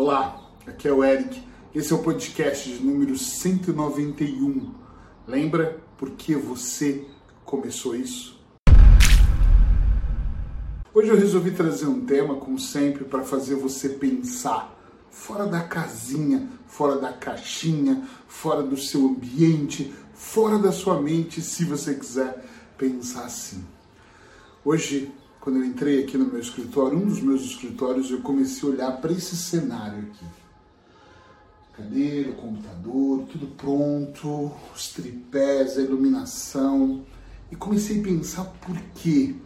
Olá, aqui é o Eric. Esse é o podcast de número 191. Lembra por que você começou isso? Hoje eu resolvi trazer um tema, como sempre, para fazer você pensar fora da casinha, fora da caixinha, fora do seu ambiente, fora da sua mente, se você quiser pensar assim. Hoje quando eu entrei aqui no meu escritório, um dos meus escritórios, eu comecei a olhar para esse cenário aqui. Cadeira, computador, tudo pronto, os tripés, a iluminação. E comecei a pensar por quê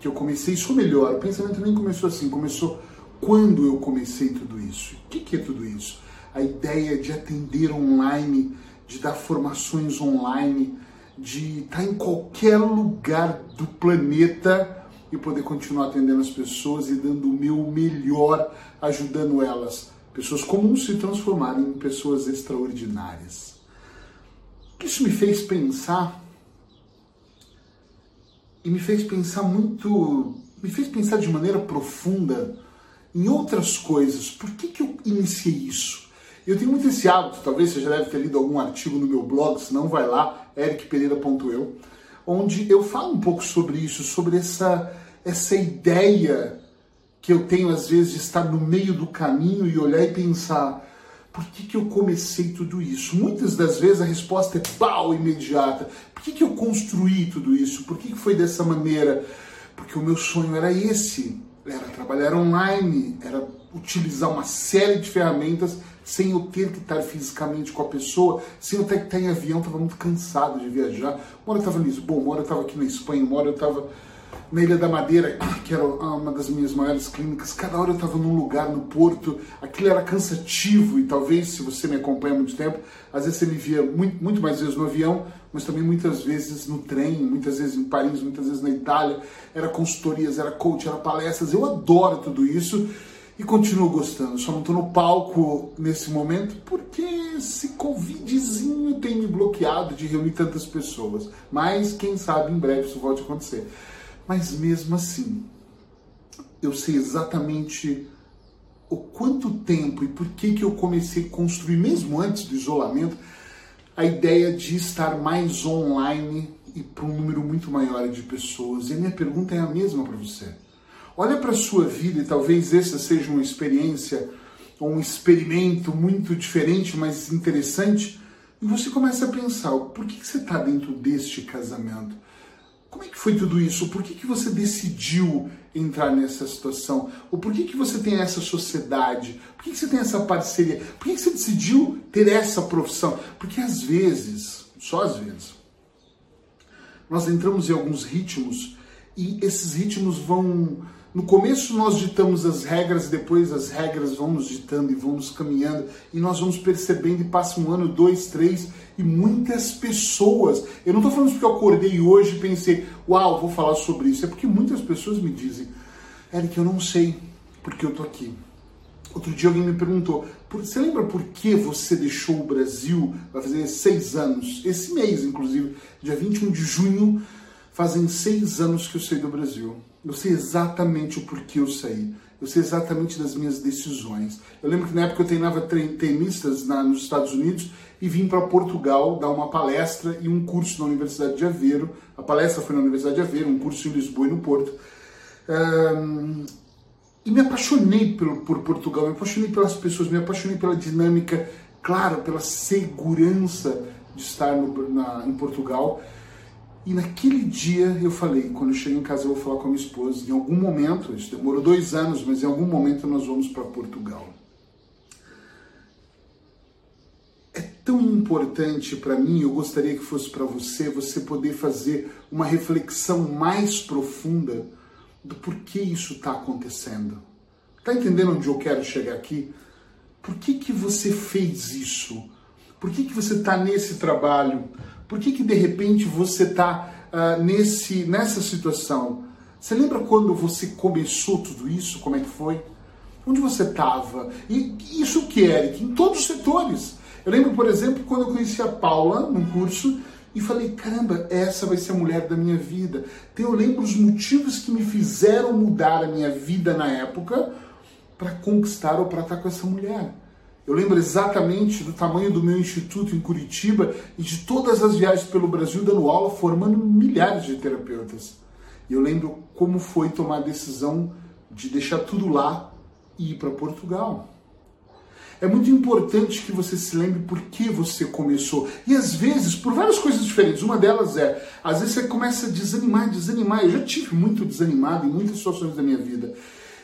que eu comecei isso melhor. O pensamento nem começou assim, começou quando eu comecei tudo isso. O que, que é tudo isso? A ideia de atender online, de dar formações online, de estar em qualquer lugar do planeta e poder continuar atendendo as pessoas e dando o meu melhor, ajudando elas, pessoas comuns, se transformarem em pessoas extraordinárias. Isso me fez pensar e me fez pensar muito, me fez pensar de maneira profunda em outras coisas. Por que, que eu iniciei isso? Eu tenho muito esse hábito, talvez você já deve ter lido algum artigo no meu blog, se não vai lá, ericpereira.eu onde eu falo um pouco sobre isso, sobre essa, essa ideia que eu tenho às vezes de estar no meio do caminho e olhar e pensar por que, que eu comecei tudo isso? Muitas das vezes a resposta é pau imediata. Por que, que eu construí tudo isso? Por que, que foi dessa maneira? Porque o meu sonho era esse, era trabalhar online, era utilizar uma série de ferramentas sem eu ter que estar fisicamente com a pessoa, sem eu ter que estar em avião, estava muito cansado de viajar. Uma hora eu estava em Lisboa, uma hora eu estava aqui na Espanha, uma hora eu estava na Ilha da Madeira, que era uma das minhas maiores clínicas, cada hora eu estava num lugar no porto, aquilo era cansativo e talvez, se você me acompanha há muito tempo, às vezes você me via muito, muito mais vezes no avião, mas também muitas vezes no trem, muitas vezes em Paris, muitas vezes na Itália, era consultorias, era coach, era palestras, eu adoro tudo isso e continuo gostando. Só não estou no palco nesse momento porque esse Covidzinho tem me bloqueado de reunir tantas pessoas. Mas quem sabe em breve isso volte a acontecer. Mas mesmo assim, eu sei exatamente o quanto tempo e por que, que eu comecei a construir, mesmo antes do isolamento, a ideia de estar mais online e para um número muito maior de pessoas. E a minha pergunta é a mesma para você Olha para a sua vida e talvez essa seja uma experiência ou um experimento muito diferente, mas interessante, e você começa a pensar, por que, que você está dentro deste casamento? Como é que foi tudo isso? Por que, que você decidiu entrar nessa situação? Ou por que, que você tem essa sociedade? Por que, que você tem essa parceria? Por que, que você decidiu ter essa profissão? Porque às vezes, só às vezes, nós entramos em alguns ritmos e esses ritmos vão no começo nós ditamos as regras, depois as regras vão nos ditando e vão nos caminhando, e nós vamos percebendo, e passa um ano, dois, três, e muitas pessoas. Eu não estou falando porque eu acordei hoje e pensei, uau, vou falar sobre isso. É porque muitas pessoas me dizem, Eric, eu não sei porque eu estou aqui. Outro dia alguém me perguntou, você lembra por que você deixou o Brasil? Vai fazer seis anos, esse mês, inclusive, dia 21 de junho, fazem seis anos que eu saí do Brasil. Eu sei exatamente o porquê eu saí. Eu sei exatamente das minhas decisões. Eu lembro que na época eu treinava tenistas na, nos Estados Unidos e vim para Portugal dar uma palestra e um curso na Universidade de Aveiro. A palestra foi na Universidade de Aveiro, um curso em Lisboa e no Porto. Um, e me apaixonei por, por Portugal, me apaixonei pelas pessoas, me apaixonei pela dinâmica, claro, pela segurança de estar no, na, em Portugal. E naquele dia eu falei, quando eu cheguei em casa eu vou falar com a minha esposa, em algum momento, isso demorou dois anos, mas em algum momento nós vamos para Portugal. É tão importante para mim, eu gostaria que fosse para você, você poder fazer uma reflexão mais profunda do porquê isso está acontecendo. Está entendendo onde eu quero chegar aqui? Por que, que você fez isso? Por que, que você está nesse trabalho? Por que, que de repente você está uh, ah, nesse, nessa situação? Você lembra quando você começou tudo isso? Como é que foi? Onde você estava? E isso que, Eric? Em todos os setores. Eu lembro, por exemplo, quando eu conheci a Paula num curso e falei: caramba, essa vai ser a mulher da minha vida. Então eu lembro os motivos que me fizeram mudar a minha vida na época para conquistar ou para estar com essa mulher. Eu lembro exatamente do tamanho do meu instituto em Curitiba e de todas as viagens pelo Brasil dando aula, formando milhares de terapeutas. E eu lembro como foi tomar a decisão de deixar tudo lá e ir para Portugal. É muito importante que você se lembre por que você começou. E às vezes, por várias coisas diferentes. Uma delas é, às vezes você começa a desanimar, desanimar. Eu já tive muito desanimado em muitas situações da minha vida.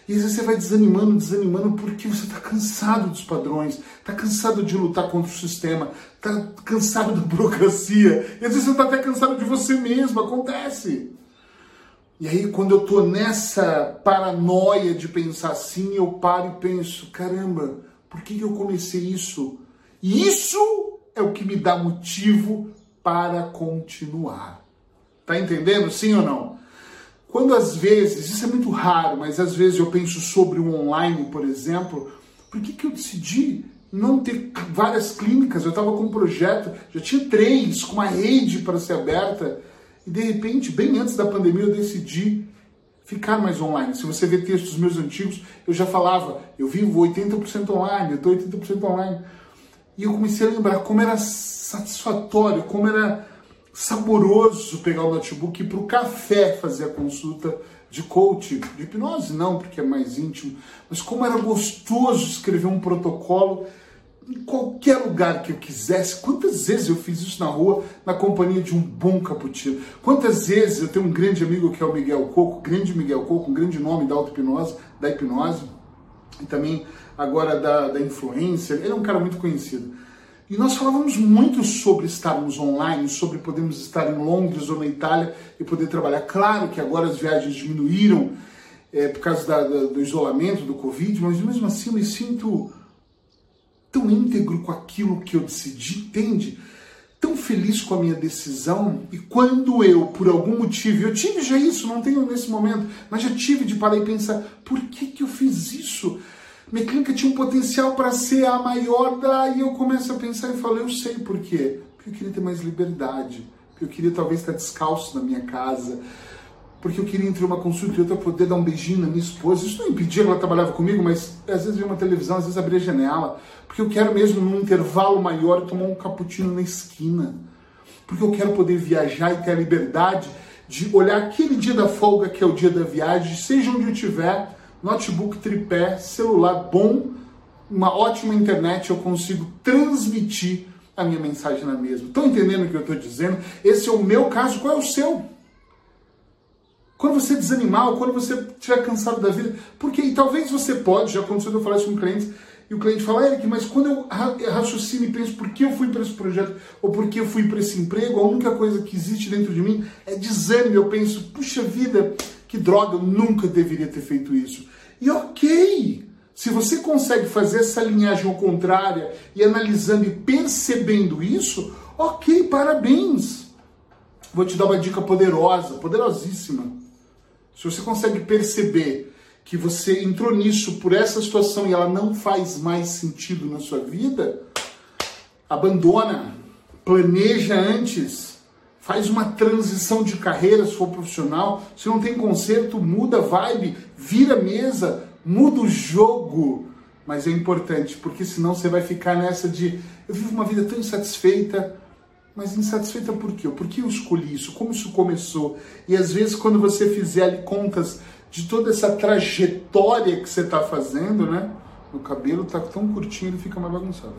E às vezes você vai desanimando, desanimando porque você está cansado dos padrões, está cansado de lutar contra o sistema, está cansado da burocracia. E às vezes você está até cansado de você mesmo. Acontece. E aí, quando eu estou nessa paranoia de pensar assim, eu paro e penso: caramba por que eu comecei isso? E isso é o que me dá motivo para continuar. Tá entendendo? Sim ou não? Quando às vezes, isso é muito raro, mas às vezes eu penso sobre o online, por exemplo, por que, que eu decidi não ter várias clínicas? Eu estava com um projeto, já tinha três, com uma rede para ser aberta, e de repente, bem antes da pandemia, eu decidi ficar mais online. Se você ver textos meus antigos, eu já falava, eu vivo 80% online, eu estou 80% online. E eu comecei a lembrar como era satisfatório, como era saboroso pegar o notebook para o café fazer a consulta de coach, de hipnose não, porque é mais íntimo, mas como era gostoso escrever um protocolo em qualquer lugar que eu quisesse. Quantas vezes eu fiz isso na rua, na companhia de um bom cappuccino? Quantas vezes eu tenho um grande amigo que é o Miguel Coco, grande Miguel Coco, um grande nome da auto-hipnose, da hipnose, e também agora da, da influência. Ele é um cara muito conhecido. E nós falávamos muito sobre estarmos online, sobre podermos estar em Londres ou na Itália e poder trabalhar. Claro que agora as viagens diminuíram é, por causa da, da, do isolamento, do Covid, mas mesmo assim eu me sinto tão íntegro com aquilo que eu decidi, entende? Tão feliz com a minha decisão. E quando eu, por algum motivo, eu tive já isso, não tenho nesse momento, mas já tive de parar e pensar: por que, que eu fiz isso? Minha clínica tinha um potencial para ser a maior, daí eu começo a pensar e falo: eu sei por quê. Porque eu queria ter mais liberdade, porque eu queria talvez estar descalço na minha casa porque eu queria entre uma consulta e outra poder dar um beijinho na minha esposa. Isso não impedia que ela trabalhava comigo, mas às vezes via uma televisão, às vezes abria a janela, porque eu quero mesmo num intervalo maior tomar um cappuccino na esquina. Porque eu quero poder viajar e ter a liberdade de olhar aquele dia da folga que é o dia da viagem, seja onde eu estiver, notebook, tripé, celular bom, uma ótima internet, eu consigo transmitir a minha mensagem na mesma. Estão entendendo o que eu estou dizendo? Esse é o meu caso, qual é o seu? Quando você desanimar ou quando você estiver cansado da vida, porque e talvez você pode, já aconteceu de eu falar isso com clientes, e o cliente fala, Eric, mas quando eu raciocino e penso por que eu fui para esse projeto ou por que eu fui para esse emprego, a única coisa que existe dentro de mim é desânimo. Eu penso, puxa vida, que droga, eu nunca deveria ter feito isso. E ok, se você consegue fazer essa linhagem ao contrária e analisando e percebendo isso, ok, parabéns. Vou te dar uma dica poderosa, poderosíssima. Se você consegue perceber que você entrou nisso por essa situação e ela não faz mais sentido na sua vida, abandona, planeja antes, faz uma transição de carreira se for profissional. Se não tem conserto, muda vibe, vira mesa, muda o jogo. Mas é importante, porque senão você vai ficar nessa de eu vivo uma vida tão insatisfeita, mas insatisfeita por quê? Por que eu escolhi isso? Como isso começou? E às vezes, quando você fizer contas de toda essa trajetória que você está fazendo, né? O cabelo está tão curtinho, ele fica mais bagunçado.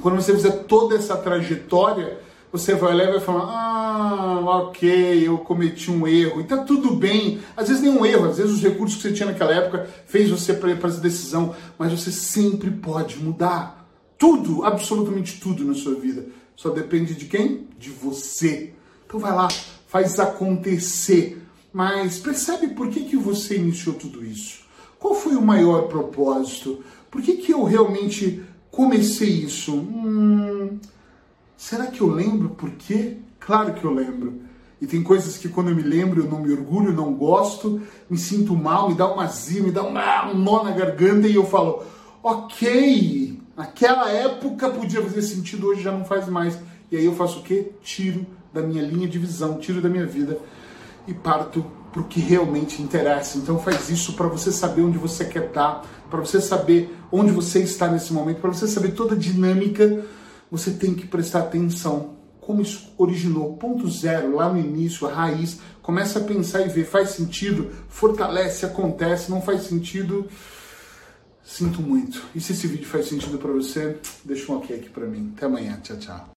Quando você fizer toda essa trajetória, você vai olhar e vai falar: Ah, ok, eu cometi um erro. E tá tudo bem. Às vezes nem um erro, às vezes os recursos que você tinha naquela época fez você para essa decisão, mas você sempre pode mudar. Tudo, absolutamente tudo na sua vida. Só depende de quem? De você. Então vai lá, faz acontecer. Mas percebe por que, que você iniciou tudo isso? Qual foi o maior propósito? Por que, que eu realmente comecei isso? Hum, será que eu lembro por quê? Claro que eu lembro. E tem coisas que quando eu me lembro eu não me orgulho, não gosto, me sinto mal, me dá uma azia, me dá um, um nó na garganta e eu falo, ok, Naquela época podia fazer sentido, hoje já não faz mais. E aí eu faço o quê? Tiro da minha linha de visão, tiro da minha vida e parto para o que realmente interessa. Então faz isso para você saber onde você quer estar, para você saber onde você está nesse momento, para você saber toda a dinâmica, você tem que prestar atenção. Como isso originou, ponto zero, lá no início, a raiz, começa a pensar e ver, faz sentido, fortalece, acontece, não faz sentido, sinto muito. E se esse vídeo faz sentido para você, deixa um ok aqui para mim. Até amanhã, tchau, tchau.